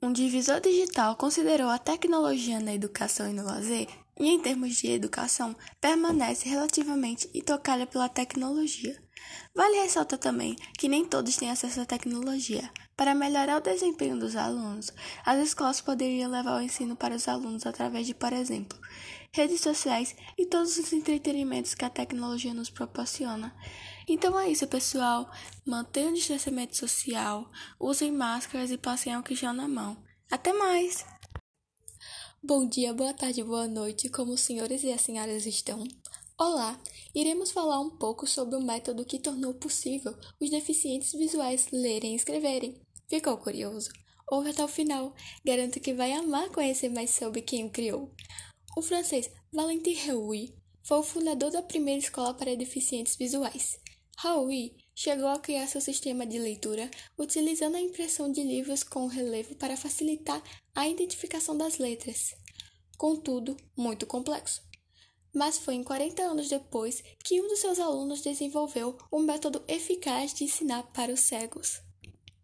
Um divisor digital considerou a tecnologia na educação e no lazer, e em termos de educação, permanece relativamente intocada pela tecnologia. Vale ressaltar também que nem todos têm acesso à tecnologia. Para melhorar o desempenho dos alunos, as escolas poderiam levar o ensino para os alunos através de, por exemplo, redes sociais e todos os entretenimentos que a tecnologia nos proporciona. Então é isso, pessoal. Mantenham o distanciamento social, usem máscaras e passem álcool gel na mão. Até mais! Bom dia, boa tarde, boa noite, como os senhores e as senhoras estão? Olá! Iremos falar um pouco sobre o método que tornou possível os deficientes visuais lerem e escreverem. Ficou curioso? Ouve até o final. Garanto que vai amar conhecer mais sobre quem o criou. O francês Valentin Réuy foi o fundador da primeira escola para deficientes visuais. Raui chegou a criar seu sistema de leitura utilizando a impressão de livros com relevo para facilitar a identificação das letras. Contudo, muito complexo. Mas foi em 40 anos depois que um dos seus alunos desenvolveu um método eficaz de ensinar para os cegos.